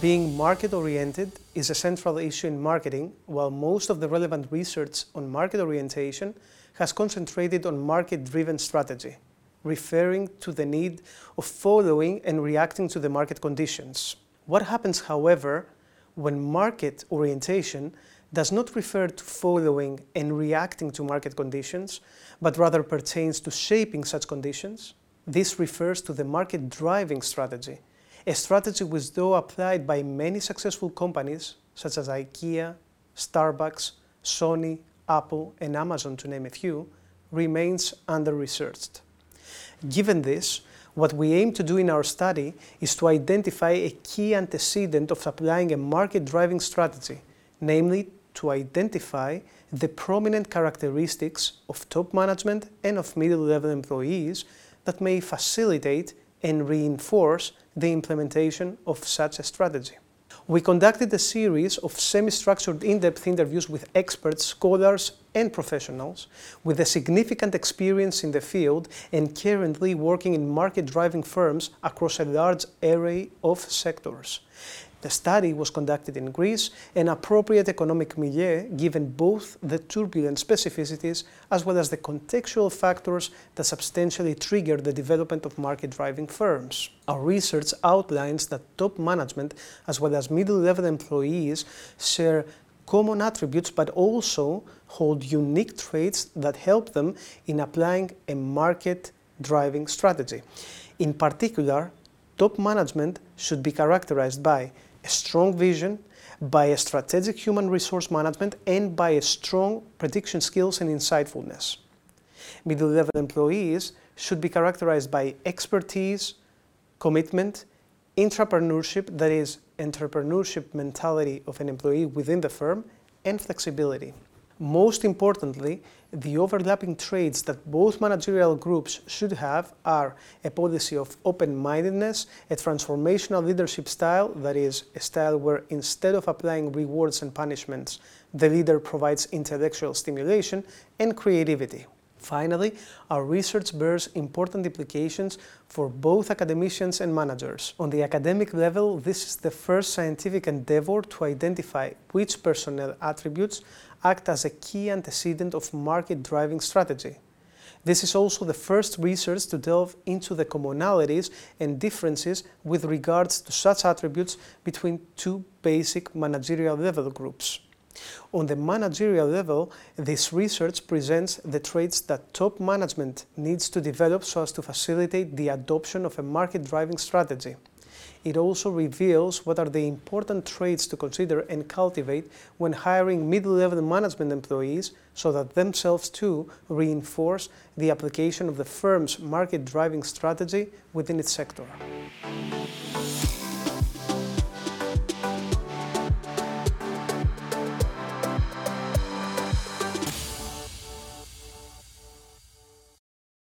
Being market-oriented is a central issue in marketing, while most of the relevant research on market orientation has concentrated on market-driven strategy, referring to the need of following and reacting to the market conditions. What happens, however, when market orientation does not refer to following and reacting to market conditions, but rather pertains to shaping such conditions? This refers to the market driving strategy, a strategy which though applied by many successful companies such as IKEA, Starbucks, Sony, Apple and Amazon to name a few, remains under-researched. Given this, what we aim to do in our study is to identify a key antecedent of applying a market-driving strategy, namely to identify the prominent characteristics of top management and of middle-level employees that may facilitate and reinforce the implementation of such a strategy. We conducted a series of semi-structured in-depth interviews with experts, scholars and professionals with a significant experience in the field and currently working in market-driving firms across a large array of sectors. The study was conducted in Greece, an appropriate economic milieu given both the turbulent specificities as well as the contextual factors that substantially trigger the development of market-driving firms. Our research outlines that top management as well as middle-level employees share common attributes but also hold unique traits that help them in applying a market-driving strategy. In particular, top management should be characterized by a strong vision, by a strategic human resource management, and by a strong prediction skills and insightfulness. Middle-level employees should be characterized by expertise, commitment, intrapreneurship, that is, entrepreneurship mentality of an employee within the firm, and flexibility. Most importantly, the overlapping traits that both managerial groups should have are a policy of open-mindedness, a transformational leadership style, that is, a style where instead of applying rewards and punishments, the leader provides intellectual stimulation and creativity. Finally, our research bears important implications for both academicians and managers. On the academic level, this is the first scientific endeavor to identify which personnel attributes act as a key antecedent of market-driving strategy. This is also the first research to delve into the commonalities and differences with regards to such attributes between two basic managerial level groups. On the managerial level, this research presents the traits that top management needs to develop so as to facilitate the adoption of a market-driving strategy. It also reveals what are the important traits to consider and cultivate when hiring middle-level management employees so that themselves too reinforce the application of the firm's market-driving strategy within its sector.